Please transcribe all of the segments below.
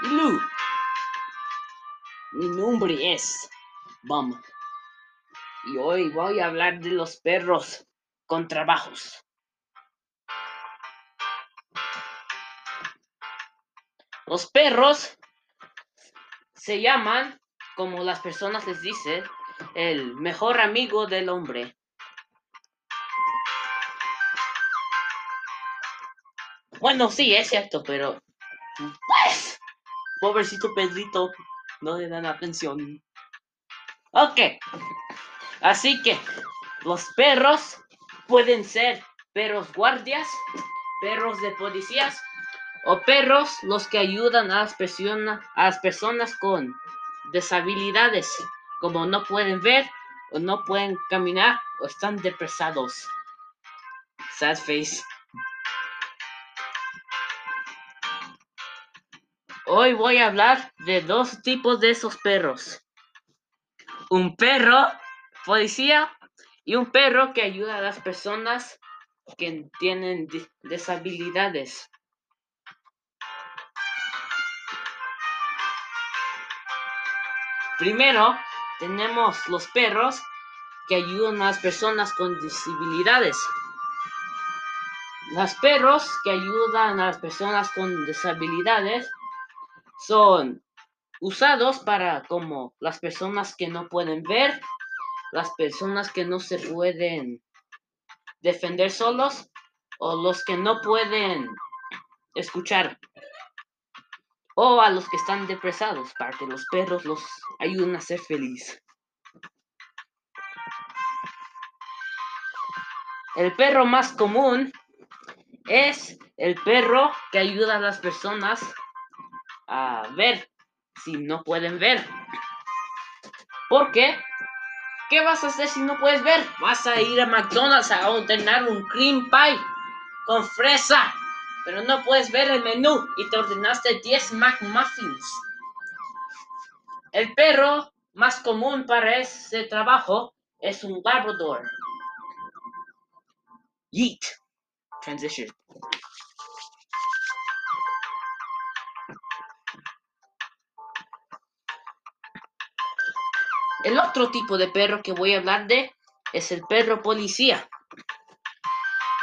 Lu. Mi nombre es Bum. Y hoy voy a hablar de los perros con trabajos. Los perros se llaman, como las personas les dicen, el mejor amigo del hombre. Bueno, sí, es cierto, pero pues, pobrecito Pedrito, no le dan atención. Ok, así que los perros pueden ser perros guardias, perros de policías o perros los que ayudan a las, personas, a las personas con deshabilidades, como no pueden ver o no pueden caminar o están depresados. Sad face. Hoy voy a hablar de dos tipos de esos perros. Un perro policía y un perro que ayuda a las personas que tienen deshabilidades. Primero, tenemos los perros que ayudan a las personas con disabilidades. Los perros que ayudan a las personas con disabilidades son usados para como las personas que no pueden ver, las personas que no se pueden defender solos o los que no pueden escuchar o a los que están depresados para que los perros los ayuden a ser felices. El perro más común es el perro que ayuda a las personas a ver si no pueden ver. ¿Por qué? ¿Qué vas a hacer si no puedes ver? Vas a ir a McDonald's a ordenar un cream pie con fresa, pero no puedes ver el menú y te ordenaste 10 McMuffins. El perro más común para ese trabajo es un Labrador. Yeet. Transition. El otro tipo de perro que voy a hablar de es el perro policía.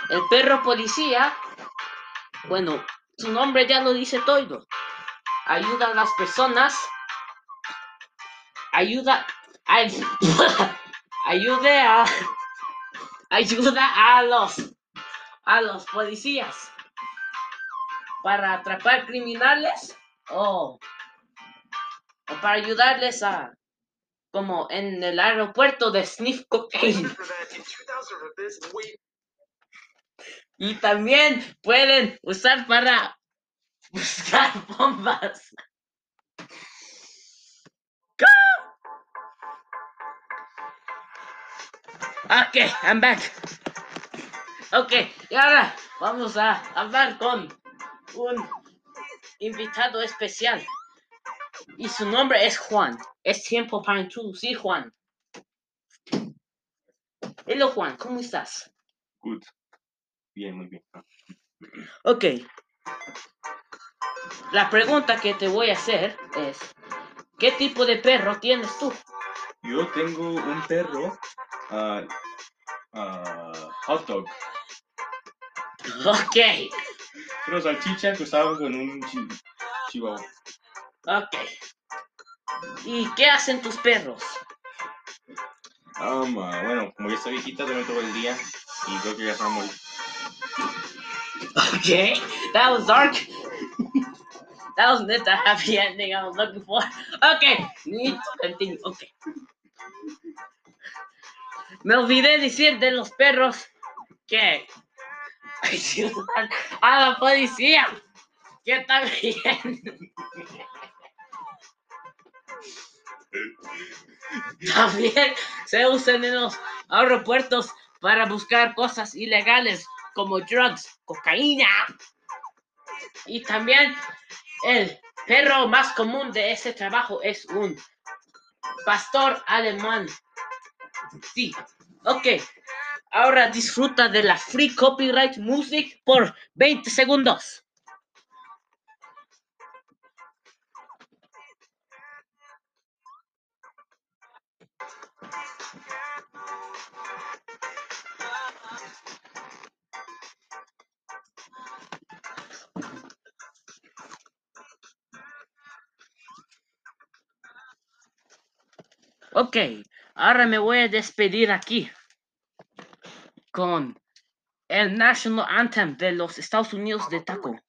El perro policía, bueno, su nombre ya lo dice todo. Ayuda a las personas. Ayuda. A, ayude a. Ayuda a los. A los policías. Para atrapar criminales. O. O para ayudarles a como en el aeropuerto de Sniff Cocaine. Y también pueden usar para buscar bombas. Ok, I'm back. Ok, y ahora vamos a hablar con un invitado especial. Y su nombre es Juan. Es tiempo para introducir Juan. Hello Juan, ¿cómo estás? Good. Bien, muy bien. Ok. La pregunta que te voy a hacer es, ¿qué tipo de perro tienes tú? Yo tengo un perro, uh, hot dog. Ok. Pero salchicha cruzado con un chihuahua. Ok. ¿Y qué hacen tus perros? Um, bueno, como ya está viejita, duerme todo el día y creo que ya a morir. Okay, that was dark. that was not the happy ending I was looking for. Okay, need to continue. Okay. Me olvidé decir de los perros que ayudan a la policía. Que también. También se usan en los aeropuertos para buscar cosas ilegales como drugs, cocaína. Y también el perro más común de ese trabajo es un pastor alemán. Sí, ok. Ahora disfruta de la free copyright music por 20 segundos. Ok, ahora me voy a despedir aquí con el National Anthem de los Estados Unidos de Taco.